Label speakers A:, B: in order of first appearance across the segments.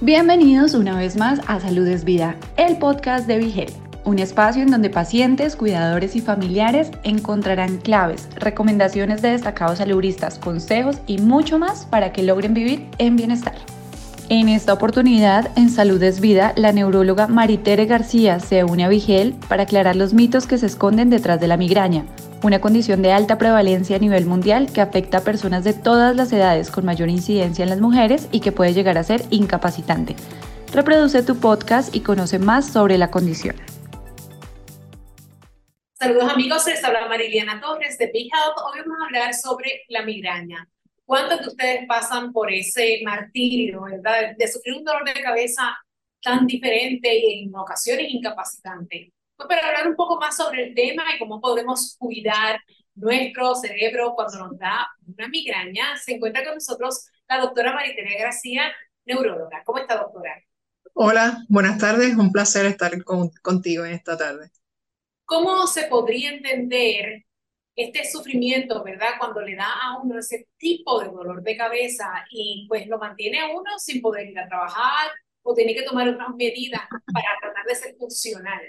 A: Bienvenidos una vez más a Salud es Vida, el podcast de Vigel, un espacio en donde pacientes, cuidadores y familiares encontrarán claves, recomendaciones de destacados saludistas, consejos y mucho más para que logren vivir en bienestar. En esta oportunidad, en Salud es Vida, la neuróloga Maritere García se une a Vigel para aclarar los mitos que se esconden detrás de la migraña, una condición de alta prevalencia a nivel mundial que afecta a personas de todas las edades con mayor incidencia en las mujeres y que puede llegar a ser incapacitante. Reproduce tu podcast y conoce más sobre la condición.
B: Saludos amigos, les habla Mariliana Torres de Big. Hoy vamos a hablar sobre la migraña. ¿Cuántos de ustedes pasan por ese martirio, verdad? De sufrir un dolor de cabeza tan diferente y en ocasiones incapacitante. Pues para hablar un poco más sobre el tema y cómo podemos cuidar nuestro cerebro cuando nos da una migraña, se encuentra con nosotros la doctora Maritere García, neuróloga. ¿Cómo está, doctora?
C: Hola, buenas tardes. Un placer estar contigo en esta tarde.
B: ¿Cómo se podría entender este sufrimiento, verdad, cuando le da a uno ese tipo de dolor de cabeza y pues lo mantiene a uno sin poder ir a trabajar o tiene que tomar otras medidas para tratar de ser funcional?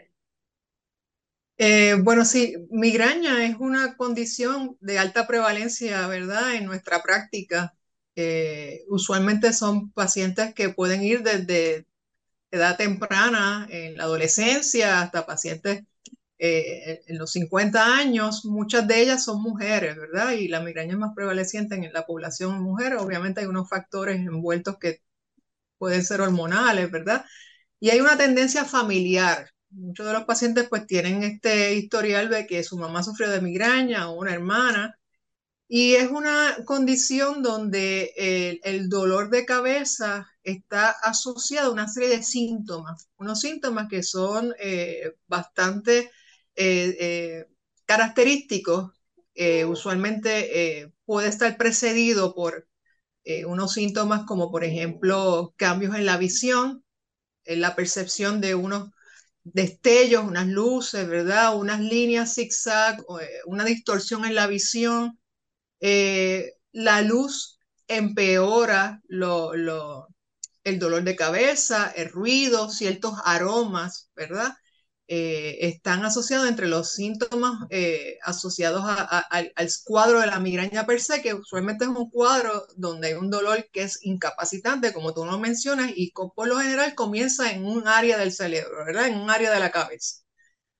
C: Eh, bueno, sí, migraña es una condición de alta prevalencia, ¿verdad? En nuestra práctica. Eh, usualmente son pacientes que pueden ir desde edad temprana, en la adolescencia, hasta pacientes eh, en los 50 años. Muchas de ellas son mujeres, ¿verdad? Y la migraña es más prevaleciente en la población mujer. Obviamente hay unos factores envueltos que pueden ser hormonales, ¿verdad? Y hay una tendencia familiar muchos de los pacientes pues tienen este historial de que su mamá sufrió de migraña o una hermana y es una condición donde el, dolor de cabeza está asociado a una serie de síntomas, unos síntomas que son eh, bastante eh, eh, característicos. usualmente puede estar precedido por unos síntomas como por ejemplo cambios en la visión, en la percepción de unos destellos, unas luces, ¿verdad? Unas líneas zigzag, eh, una distorsión en la visión. Eh, la luz empeora lo, el dolor de cabeza, el ruido, ciertos aromas, ¿verdad? Eh, están asociados entre los síntomas eh, asociados al cuadro de la migraña per se, que usualmente es un cuadro donde hay un dolor que es incapacitante, como tú lo mencionas, y por lo general comienza en un área del cerebro, ¿verdad? En un área de la cabeza.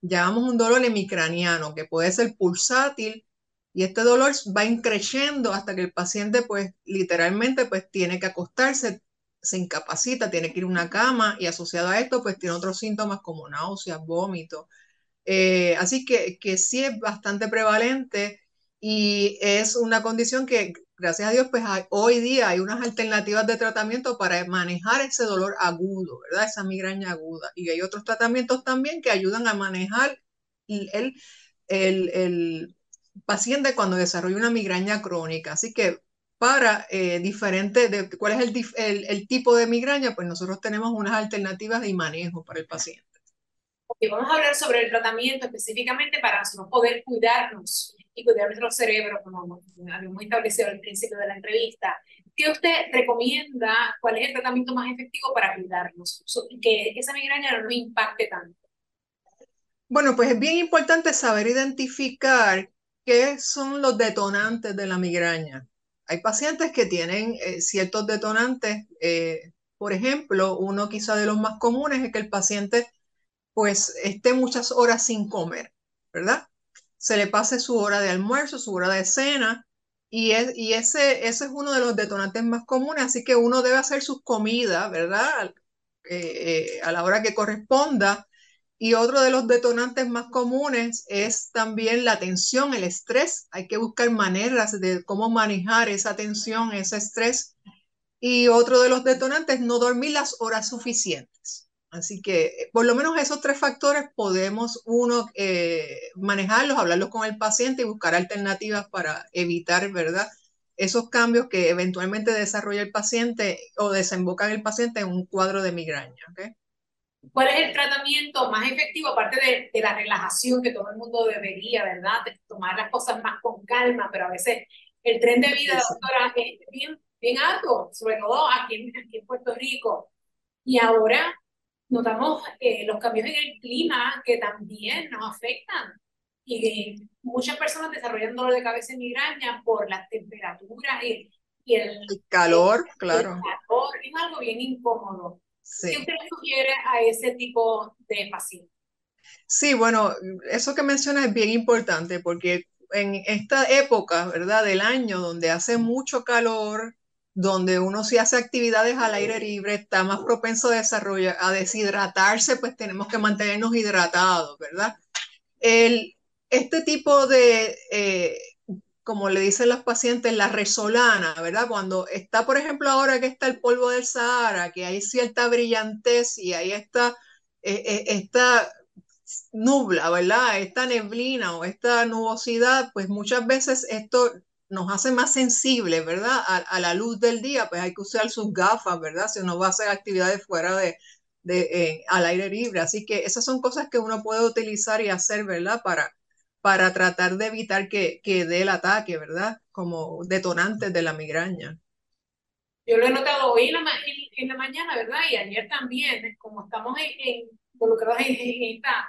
C: Llamamos un dolor hemicraniano, que puede ser pulsátil, y este dolor va increciendo hasta que el paciente, pues, literalmente, pues, tiene que acostarse se incapacita, tiene que ir a una cama y asociado a esto, pues tiene otros síntomas como náuseas, vómitos. Eh, así que, que sí es bastante prevalente y es una condición que, gracias a Dios, pues hoy día hay unas alternativas de tratamiento para manejar ese dolor agudo, ¿verdad? Esa migraña aguda. Y hay otros tratamientos también que ayudan a manejar el, el, el paciente cuando desarrolla una migraña crónica. Así que para eh, diferentes, de, cuál es el, el, tipo de migraña, pues nosotros tenemos unas alternativas de manejo para el paciente.
B: Okay, vamos a hablar sobre el tratamiento específicamente para nosotros poder cuidarnos y cuidar nuestro cerebro, como habíamos establecido al principio de la entrevista. ¿Qué usted recomienda? ¿Cuál es el tratamiento más efectivo para cuidarnos? Que esa migraña no nos impacte tanto.
C: Bueno, pues es bien importante saber identificar qué son los detonantes de la migraña. Hay pacientes que tienen eh, ciertos detonantes, eh, por ejemplo, uno quizá de los más comunes es que el paciente pues esté muchas horas sin comer, ¿verdad? Se le pase su hora de almuerzo, su hora de cena, y, es, y ese, ese es uno de los detonantes más comunes, así que uno debe hacer sus comidas, ¿verdad? Eh, a la hora que corresponda, y otro de los detonantes más comunes es también la tensión, el estrés. Hay que buscar maneras de cómo manejar esa tensión, ese estrés. Y otro de los detonantes, no dormir las horas suficientes. Así que por lo menos esos tres factores podemos uno eh, manejarlos, hablarlos con el paciente y buscar alternativas para evitar, ¿verdad? Esos cambios que eventualmente desarrolla el paciente o desembocan el paciente en un cuadro de migraña. ¿okay?
B: ¿Cuál es el tratamiento más efectivo, aparte de, de, la relajación que todo el mundo debería, ¿verdad? De tomar las cosas más con calma, pero a veces el tren de vida, doctora, es bien, bien alto, sobre todo aquí en, aquí en Puerto Rico. Y ahora notamos eh, los cambios en el clima que también nos afectan. Y muchas personas desarrollan dolor de cabeza y migraña por las temperaturas y, y el,
C: calor, claro.
B: El calor es algo bien incómodo. ¿Qué usted sugiere a ese tipo de pacientes?
C: Sí, bueno, eso que menciona es bien importante porque en esta época, ¿verdad? Del año donde hace mucho calor, donde uno si hace actividades al aire libre está más propenso a desarrollar, a deshidratarse, pues tenemos que mantenernos hidratados, ¿verdad? El, este tipo de, eh, como le dicen los pacientes, la resolana, ¿verdad? Cuando está, por ejemplo, ahora que está el polvo del Sahara, que hay cierta brillantez y ahí está eh, eh, esta nubla, ¿verdad? Esta neblina o esta nubosidad, pues muchas veces esto nos hace más sensibles, ¿verdad? A, la luz del día, pues hay que usar sus gafas, ¿verdad? Si uno va a hacer actividades fuera de, eh, al aire libre. Así que esas son cosas que uno puede utilizar y hacer, ¿verdad? Para, para tratar de evitar que, que dé el ataque, ¿verdad? Como detonantes de la migraña.
B: Yo lo he notado hoy en la, en, la mañana, ¿verdad? Y ayer también, como estamos en, involucrados en, esta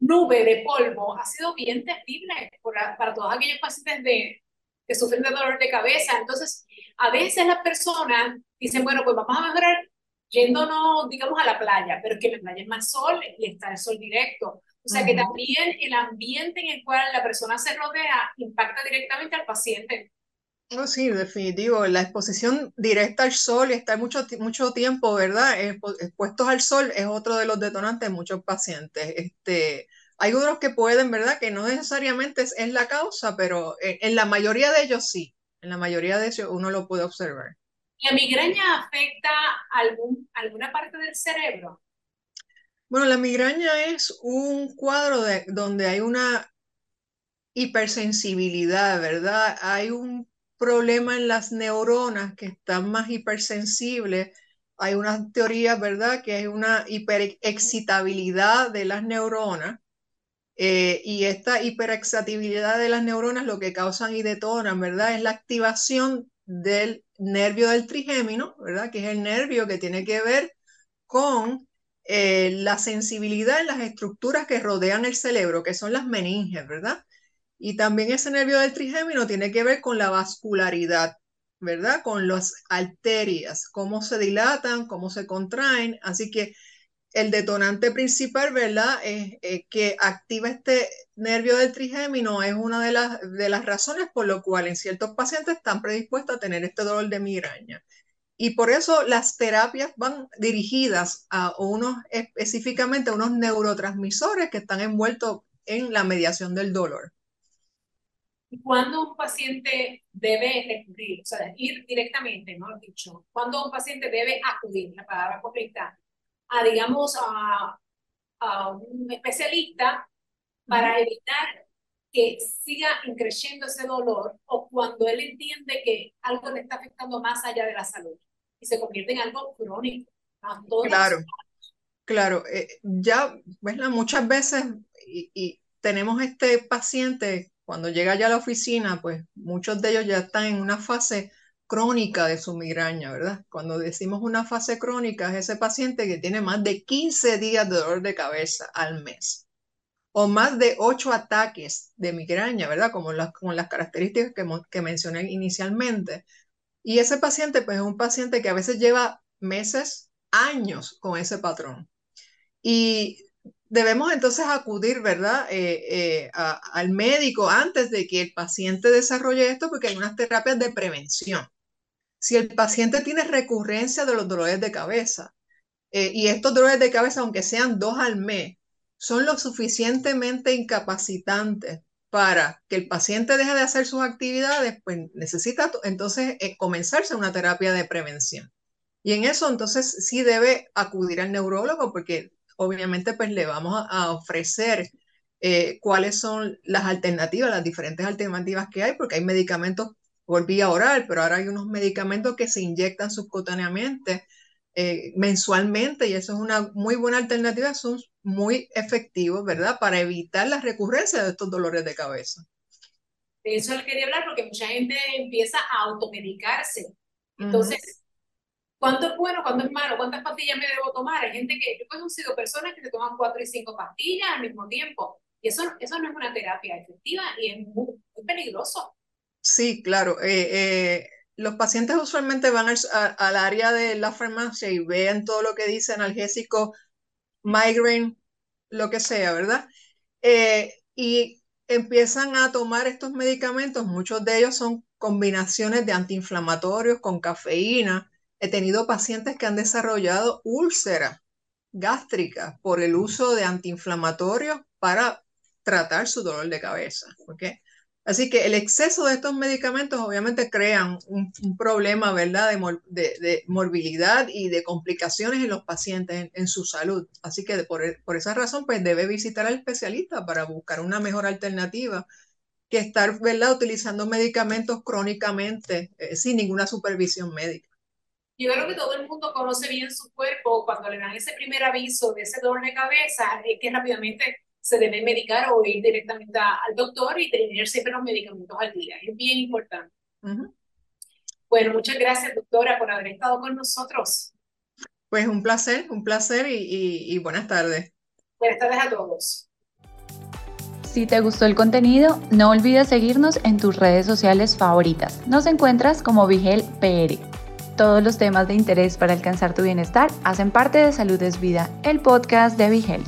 B: nube de polvo, ha sido bien terrible para, para todos aquellos pacientes de, que sufren de dolor de cabeza. Entonces, a veces las personas dicen, bueno, pues vamos a mejorar yéndonos, digamos, a la playa, pero que en la playa es más sol y está el sol directo. O sea que también el ambiente en el cual la persona se rodea impacta directamente al paciente.
C: Oh, sí, definitivo. La exposición directa al sol y estar mucho, mucho tiempo, ¿verdad? Expuestos al sol es otro de los detonantes de muchos pacientes. Este, hay otros que pueden, ¿verdad? Que no necesariamente es, la causa, pero en, la mayoría de ellos sí. En la mayoría de ellos uno lo puede observar.
B: ¿La migraña afecta algún, alguna parte del cerebro?
C: Bueno, la migraña es un cuadro de, donde hay una hipersensibilidad, ¿verdad? Hay un problema en las neuronas que están más hipersensibles. Hay una teoría, ¿verdad?, que hay una hiperexcitabilidad de las neuronas eh, y esta hiperexcitabilidad de las neuronas lo que causan y detonan, ¿verdad? Es la activación del nervio del trigémino, ¿verdad? Que es el nervio que tiene que ver con eh, la sensibilidad en las estructuras que rodean el cerebro, que son las meninges, ¿verdad? Y también ese nervio del trigémino tiene que ver con la vascularidad, ¿verdad? Con las arterias, cómo se dilatan, cómo se contraen. Así que el detonante principal, ¿verdad? Es, que activa este nervio del trigémino, es una de las, de las razones por lo cual en ciertos pacientes están predispuestos a tener este dolor de migraña. Y por eso las terapias van dirigidas a unos, específicamente a unos neurotransmisores que están envueltos en la mediación del dolor.
B: ¿Y cuándo un paciente debe recurrir, o sea, ir directamente, ¿no? Dicho, ¿cuándo un paciente debe acudir, la palabra correcta, a, digamos, a, a un especialista para evitar que siga creciendo ese dolor o cuando él entiende que algo le está afectando más allá de la salud y se convierte en algo crónico.
C: Claro, claro. Eh, ya, ¿verdad? muchas veces y, y, tenemos este paciente, cuando llega ya a la oficina, pues muchos de ellos ya están en una fase crónica de su migraña, ¿verdad? Cuando decimos una fase crónica es ese paciente que tiene más de 15 días de dolor de cabeza al mes o más de 8 ataques de migraña, ¿verdad? Como las, las características que, que mencioné inicialmente. Y ese paciente, pues es un paciente que a veces lleva meses, años con ese patrón. Y debemos entonces acudir, ¿verdad?, eh, eh, al médico antes de que el paciente desarrolle esto, porque hay unas terapias de prevención si el paciente tiene recurrencia de los dolores de cabeza, eh, y estos dolores de cabeza, aunque sean dos al mes, son lo suficientemente incapacitantes para que el paciente deje de hacer sus actividades, pues necesita entonces eh, comenzarse una terapia de prevención. Y en eso entonces sí debe acudir al neurólogo porque obviamente pues le vamos a, ofrecer eh, cuáles son las alternativas, las diferentes alternativas que hay, porque hay medicamentos por vía oral, pero ahora hay unos medicamentos que se inyectan subcutáneamente eh, mensualmente y eso es una muy buena alternativa, son muy efectivos, ¿verdad? Para evitar la recurrencia de estos dolores de cabeza.
B: De eso le quería hablar porque mucha gente empieza a automedicarse. Entonces, ¿Cuánto es bueno, cuánto es malo? ¿Cuántas pastillas me debo tomar? Hay gente que, yo he conocido personas que se toman cuatro y cinco pastillas al mismo tiempo. Y eso, eso no es una terapia efectiva y es muy, peligroso.
C: Sí, claro. Eh, eh, los pacientes usualmente van al, al, área de la farmacia y ven todo lo que dice analgésico, migraine, lo que sea, ¿verdad? Eh, y empiezan a tomar estos medicamentos, muchos de ellos son combinaciones de antiinflamatorios con cafeína. He tenido pacientes que han desarrollado úlcera gástrica por el uso de antiinflamatorios para tratar su dolor de cabeza. Así que el exceso de estos medicamentos obviamente crean un, problema, ¿verdad?, de, morbilidad y de complicaciones en los pacientes en, su salud. Así que por, por, esa razón, pues debe visitar al especialista para buscar una mejor alternativa que estar, ¿verdad?, utilizando medicamentos crónicamente eh, sin ninguna supervisión médica.
B: Yo creo que todo el mundo conoce bien su cuerpo cuando le dan ese primer aviso de ese dolor de cabeza, es que rápidamente se debe medicar o ir directamente al doctor y tener siempre los medicamentos al día. Es bien importante. Bueno, muchas gracias, doctora, por haber estado con nosotros.
C: Pues un placer, un placer y, y buenas tardes.
B: Buenas tardes a todos.
A: Si te gustó el contenido, no olvides seguirnos en tus redes sociales favoritas. Nos encuentras como Vigel PR. Todos los temas de interés para alcanzar tu bienestar hacen parte de Salud es Vida, el podcast de Vigel.